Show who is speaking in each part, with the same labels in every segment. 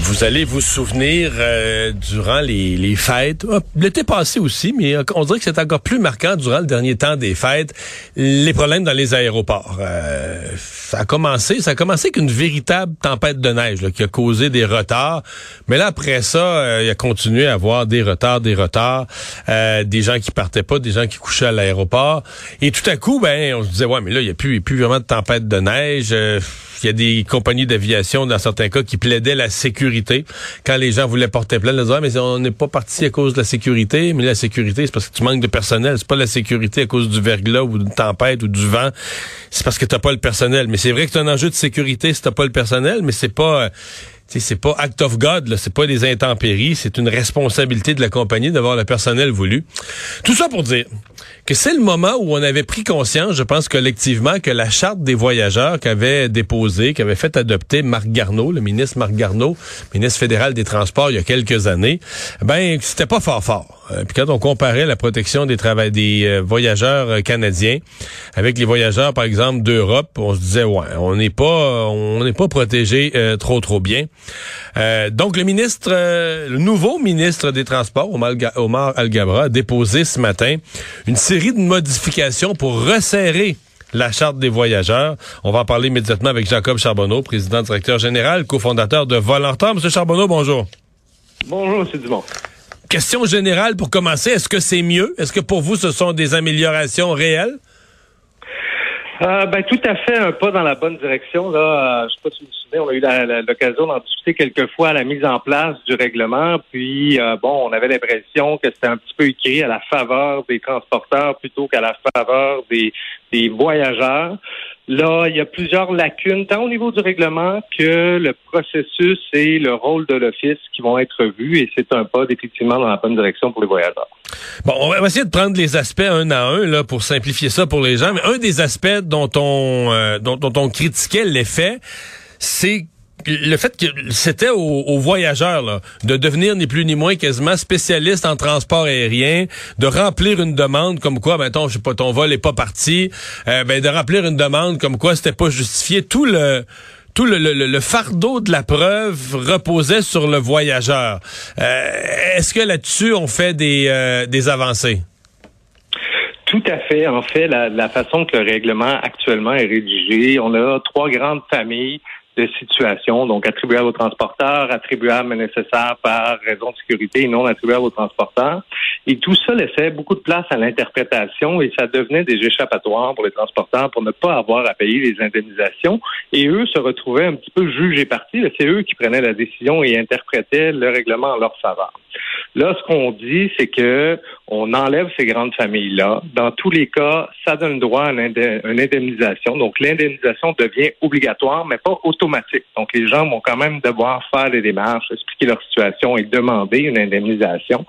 Speaker 1: Vous allez vous souvenir euh, durant les, fêtes, ah, l'été passé aussi, mais euh, on dirait que c'est encore plus marquant durant le dernier temps des fêtes, les problèmes dans les aéroports. Euh, ça a commencé, ça a commencé avec une véritable tempête de neige qui a causé des retards, mais là après ça, il a continué à avoir des retards, des retards, des gens qui partaient pas, des gens qui couchaient à l'aéroport, et tout à coup, ben on se disait ouais, mais là il y a plus, plus vraiment de tempête de neige. Il y a des compagnies d'aviation, dans certains cas, qui plaidaient la sécurité. Quand les gens voulaient porter plainte, ils disaient, ah, mais on n'est pas parti à cause de la sécurité. Mais la sécurité, c'est parce que tu manques de personnel. C'est pas la sécurité à cause du verglas ou d'une tempête ou du vent. C'est parce que t'as pas le personnel. Mais c'est vrai que c'est un enjeu de sécurité si t'as pas le personnel, mais c'est pas... C'est pas act of God, c'est pas des intempéries, c'est une responsabilité de la compagnie d'avoir le personnel voulu. Tout ça pour dire que c'est le moment où on avait pris conscience, je pense collectivement, que la charte des voyageurs qu'avait déposée, qu'avait fait adopter Marc Garneau, le ministre Marc Garneau, ministre fédéral des Transports il y a quelques années, ben c'était pas fort fort. Euh, puis quand on comparait la protection des des euh, voyageurs euh, canadiens avec les voyageurs par exemple d'Europe, on se disait ouais, on n'est pas on n'est pas protégé trop trop bien. donc le ministre le nouveau ministre des Transports Omar Al-Gabra a déposé ce matin une série de modifications pour resserrer la charte des voyageurs. On va en parler immédiatement avec Jacob Charbonneau, président directeur général, cofondateur de Volantar. Monsieur Charbonneau, bonjour.
Speaker 2: Bonjour, M. Dumont.
Speaker 1: Question générale pour commencer. Est-ce que c'est mieux? Est-ce que pour vous, ce sont des améliorations réelles?
Speaker 2: Euh, ben, tout à fait un pas dans la bonne direction. Là, euh, je sais pas si vous vous souvenez, on a eu l'occasion d'en discuter quelques fois à la mise en place du règlement. Puis, euh, bon, on avait l'impression que c'était un petit peu écrit à la faveur des transporteurs plutôt qu'à la faveur des, des voyageurs. Là, il y a plusieurs lacunes, tant au niveau du règlement que le processus et le rôle de l'Office qui vont être vus, et c'est un pas effectivement dans la bonne direction pour les voyageurs.
Speaker 1: Bon, on va essayer de prendre les aspects un à un là, pour simplifier ça pour les gens, mais un des aspects dont on, euh, dont, dont on critiquait l'effet, c'est le fait que c'était aux, voyageurs de devenir ni plus ni moins quasiment spécialiste en transport aérien, de remplir une demande comme quoi, ben ton, je sais pas, ton vol est pas parti, euh, ben de remplir une demande comme quoi c'était pas justifié. Tout le tout le, fardeau de la preuve reposait sur le voyageur. Euh, est-ce que là-dessus on fait des, euh, des avancées?
Speaker 2: Tout à fait. En fait, la, la façon que le règlement actuellement est rédigé, on a trois grandes familles de situation, donc attribuable aux transporteurs, attribuable mais nécessaire par raison de sécurité et non attribuable aux transporteurs. Et tout ça laissait beaucoup de place à l'interprétation et ça devenait des échappatoires pour les transporteurs pour ne pas avoir à payer les indemnisations. Et eux se retrouvaient un petit peu jugés partis. C'est eux qui prenaient la décision et interprétaient le règlement en leur faveur. Là, ce qu'on dit, c'est que on enlève ces grandes familles-là. Dans tous les cas, ça donne droit à une indemnisation. Donc, l'indemnisation devient obligatoire, mais pas automatique. Donc, les gens vont quand même devoir faire des démarches, expliquer leur situation et demander une indemnisation.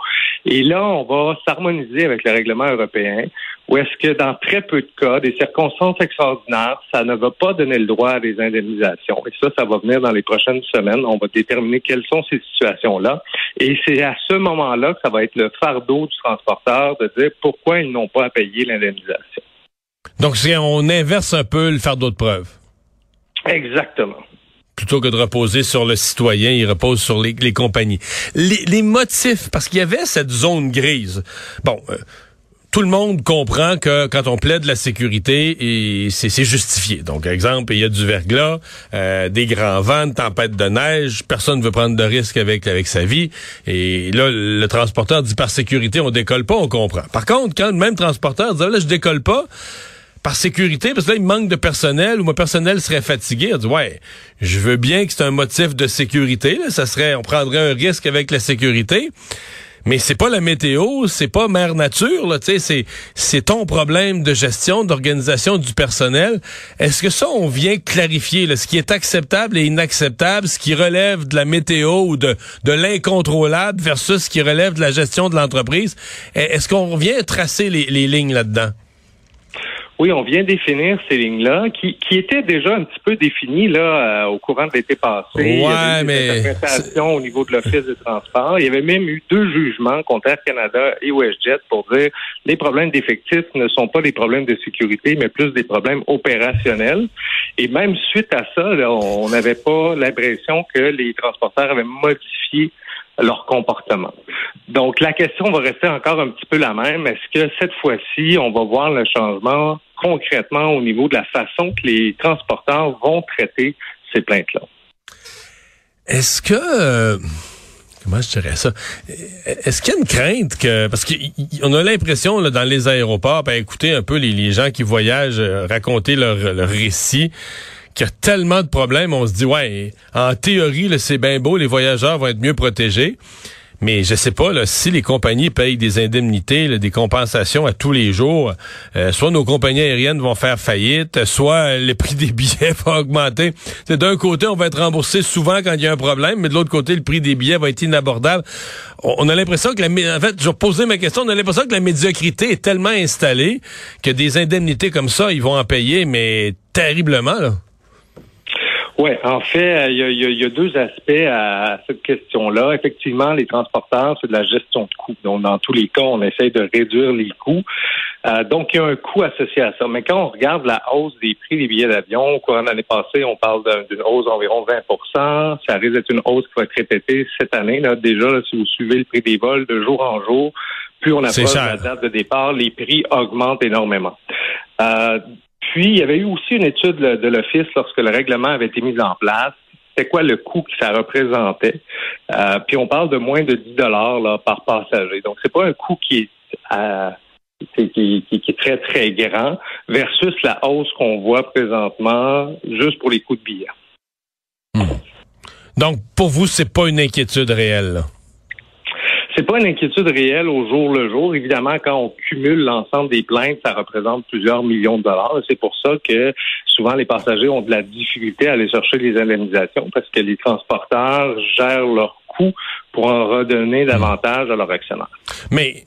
Speaker 2: Et là, on va s'harmoniser avec le règlement européen ou est-ce que dans très peu de cas, des circonstances extraordinaires, ça ne va pas donner le droit à des indemnisations? Et ça, ça va venir dans les prochaines semaines. On va déterminer quelles sont ces situations-là. Et c'est à ce moment-là que ça va être le fardeau du transporteur de dire pourquoi ils n'ont pas à payer l'indemnisation.
Speaker 1: Donc, si on inverse un peu le fardeau de preuve.
Speaker 2: Exactement
Speaker 1: plutôt que de reposer sur le citoyen, il repose sur les, compagnies. Les, motifs, parce qu'il y avait cette zone grise. Bon, euh, tout le monde comprend que quand on plaide la sécurité, c'est justifié. Donc, exemple, il y a du verglas, euh, des grands vents, une tempête de neige, personne ne veut prendre de risques avec avec sa vie. Et là, le transporteur dit par sécurité, on décolle pas, on comprend. Par contre, quand le même transporteur dit là, je décolle pas, par sécurité, parce que là, il manque de personnel ou mon personnel serait fatigué. On dit, ouais, je veux bien que c'est un motif de sécurité. ça serait, on prendrait un risque avec la sécurité. Mais c'est pas la météo, c'est pas mère nature, là, c'est, c'est ton problème de gestion, d'organisation du personnel. Est-ce que ça, on vient clarifier ce qui est acceptable et inacceptable, ce qui relève de la météo ou de, de l'incontrôlable versus ce qui relève de la gestion de l'entreprise? Est-ce qu'on vient tracer les, les lignes là-dedans?
Speaker 2: Oui, on vient définir ces lignes-là, qui, qui étaient déjà un petit peu définies là euh, au courant de l'été passé.
Speaker 1: Ouais,
Speaker 2: Il y avait eu
Speaker 1: mais
Speaker 2: des au niveau de l'Office des transports. Il y avait même eu deux jugements contre Air Canada et WestJet pour dire les problèmes d'effectifs ne sont pas des problèmes de sécurité, mais plus des problèmes opérationnels. Et même suite à ça, là, on n'avait pas l'impression que les transporteurs avaient modifié leur comportement. Donc, la question va rester encore un petit peu la même. Est-ce que cette fois-ci, on va voir le changement concrètement au niveau de la façon que les transporteurs vont traiter ces plaintes-là?
Speaker 1: Est-ce que... euh, comment je dirais ça? Est-ce qu'il y a une crainte que... Parce qu'on a l'impression dans les aéroports, ben, écouter un peu les, gens qui voyagent euh, raconter leur, leur récit, qu'il y a tellement de problèmes, on se dit, ouais, en théorie, c'est bien beau, les voyageurs vont être mieux protégés. Mais je sais pas là, si les compagnies payent des indemnités, là, des compensations à tous les jours, euh, soit nos compagnies aériennes vont faire faillite, soit le prix des billets va augmenter. D'un côté, on va être remboursé souvent quand il y a un problème, mais de l'autre côté, le prix des billets va être inabordable. On, a l'impression que la, en fait, je poser ma question, on a l'impression que la médiocrité est tellement installée que des indemnités comme ça, ils vont en payer, mais terriblement là.
Speaker 2: Oui, en fait, euh, il y, a, il y a- y a deux aspects à cette question-là. Effectivement, les transporteurs, c'est de la gestion de coûts. Donc, dans tous les cas, on essaye de réduire les coûts. Euh, donc, il y a un coût associé à ça. Mais quand on regarde la hausse des prix des billets d'avion, au courant de l'année passée, on parle d'un- d'une hausse d'environ 20% Ça risque d'être une hausse qui va être répétée cette année. Là. Déjà, là, si vous suivez le prix des vols de jour en jour, plus on approche la date de départ, les prix augmentent énormément. Euh, puis, il y avait eu aussi une étude de l'Office lorsque le règlement avait été mis en place. C'était quoi le coût que ça représentait? Euh, puis, on parle de moins de 10 dollars par passager. Donc, c'est pas un coût qui est, euh, qui, est très, très grand versus la hausse qu'on voit présentement juste pour les coûts de billets.
Speaker 1: Donc, pour vous, c'est pas une inquiétude réelle.
Speaker 2: C'est pas une inquiétude réelle au jour le jour. Évidemment, quand on cumule l'ensemble des plaintes, ça représente plusieurs millions de dollars. C'est pour ça que souvent les passagers ont de la difficulté à aller chercher les indemnisations parce que les transporteurs gèrent leurs coûts pour en redonner davantage à leurs actionnaires.
Speaker 1: Mais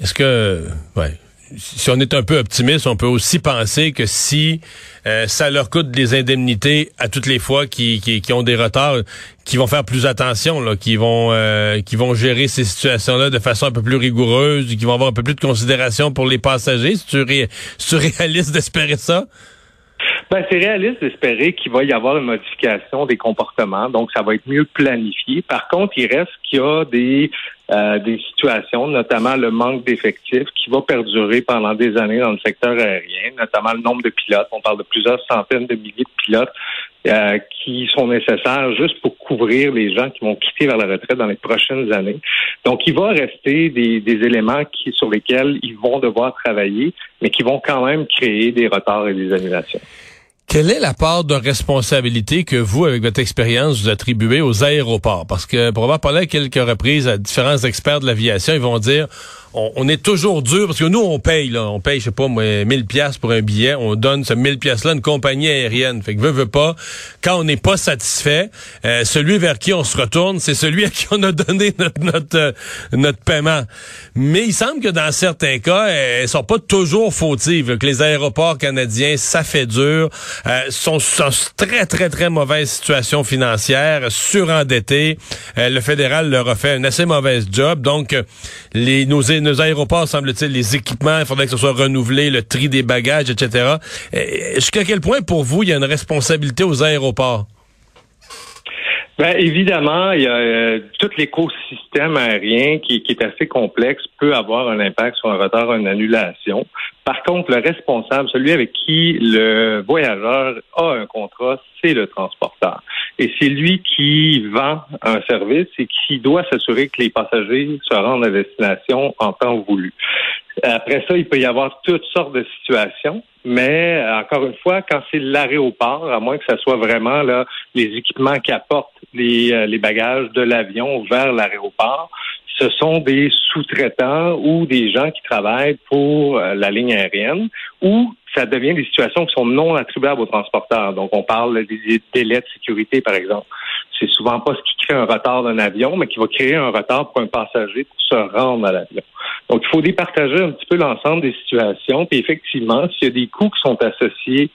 Speaker 1: est-ce que, ouais, si on est un peu optimiste, on peut aussi penser que si euh, ça leur coûte des indemnités à toutes les fois qui, qui, ont des retards, qui vont faire plus attention, là, qui vont euh, vont gérer ces situations-là de façon un peu plus rigoureuse, qui vont avoir un peu plus de considération pour les passagers. C'est-tu réaliste d'espérer ça?
Speaker 2: Ben, c'est réaliste d'espérer qu'il va y avoir une modification des comportements, donc ça va être mieux planifié. Par contre, il reste qu'il y a des, euh, des situations, notamment le manque d'effectifs, qui va perdurer pendant des années dans le secteur aérien, notamment le nombre de pilotes. On parle de plusieurs centaines de milliers de pilotes euh, qui sont nécessaires juste pour couvrir les gens qui vont quitter vers la retraite dans les prochaines années. Donc, il va rester des, éléments sur lesquels ils vont devoir travailler, mais qui vont quand même créer des retards et des annulations.
Speaker 1: Quelle est la part de responsabilité que vous, avec votre expérience, vous attribuez aux aéroports? Parce que pour avoir parlé à quelques reprises à différents experts de l'aviation, ils vont dire on, est toujours dur parce que nous on paye là, on paye je sais pas moi 1000 pièces pour un billet, on donne ce 1000 pièces là à une compagnie aérienne. Fait que veut veut pas quand on n'est pas satisfait, euh, celui vers qui on se retourne, c'est celui à qui on a donné notre notre euh, notre paiement. Mais il semble que dans certains cas, euh, elles sont pas toujours fautives, que les aéroports canadiens ça fait dur, euh, sont sont très très très mauvaise situation financière, surendettés. Le fédéral leur a fait un assez mauvais job. Donc les nos nos aéroports, semble-t-il, les équipements, il faudrait que ce soit renouvelé, le tri des bagages, etc. Jusqu'à quel point, pour vous, il y a une responsabilité aux aéroports?
Speaker 2: Ben, évidemment, il y a euh, tout l'écosystème aérien qui, qui est assez complexe peut avoir un impact sur un retard, une annulation. Par contre, le responsable, celui avec qui le voyageur a un contrat, c'est le transporteur. Et c'est lui qui vend un service et qui doit s'assurer que les passagers se rendent à destination en temps voulu. Après ça, il peut y avoir toutes sortes de situations, mais encore une fois, quand c'est l'aéroport, à moins que ce soit vraiment là les équipements qui apportent les, euh, les bagages de l'avion vers l'aéroport, ce sont des sous-traitants ou des gens qui travaillent pour euh, la ligne aérienne ou ça devient des situations qui sont non attribuables aux transporteurs. Donc, on parle des délais de sécurité, par exemple. C'est souvent pas ce qui crée un retard d'un avion, mais qui va créer un retard pour un passager pour se rendre à l'avion. Donc, il faut départager un petit peu l'ensemble des situations. Puis effectivement, s'il y a des coûts qui sont associés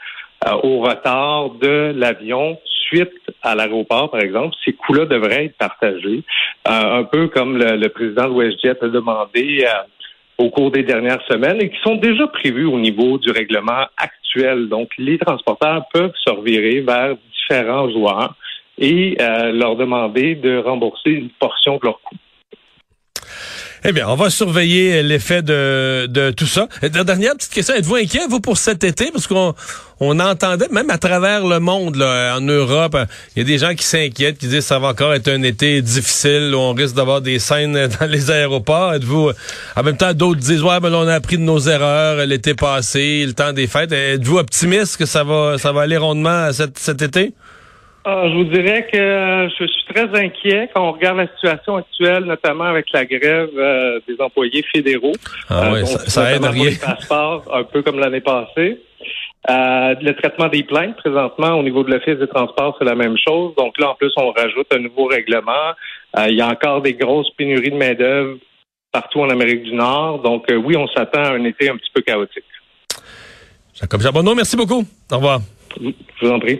Speaker 2: euh, au retard de l'avion suite à l'aéroport, par exemple, ces coûts-là devraient être partagés. Euh, un peu comme le, président de WestJet a demandé euh, au cours des dernières semaines et qui sont déjà prévus au niveau du règlement actuel. Donc, les transporteurs peuvent se revirer vers différents joueurs et leur demander de rembourser une portion de leurs coûts.
Speaker 1: Eh bien, on va surveiller l'effet de, de tout ça. Dernière petite question, êtes-vous inquiet, vous, pour cet été? Parce qu'on on entendait, même à travers le monde, là, en Europe, il y a des gens qui s'inquiètent, qui disent que ça va encore être un été difficile, où on risque d'avoir des scènes dans les aéroports. Êtes-vous, en même temps, d'autres disent, ouais, ben, on a appris de nos erreurs l'été passé, le temps des fêtes. Êtes-vous optimiste que ça va, ça va aller rondement cet, cet été?
Speaker 2: Ah, je vous dirais que je suis très inquiet quand on regarde la situation actuelle, notamment avec la grève euh, des employés fédéraux.
Speaker 1: Ah euh, ça, ça aide rien.
Speaker 2: un peu comme l'année passée. Euh, le traitement des plaintes, présentement, au niveau de l'Office des transports, c'est la même chose. Donc là, en plus, on rajoute un nouveau règlement. il y a encore des grosses pénuries de main-d'œuvre partout en Amérique du Nord. Donc oui, on s'attend à un été un petit peu chaotique.
Speaker 1: Jacob Jabonneau, merci beaucoup. Au revoir.
Speaker 2: Je vous en prie.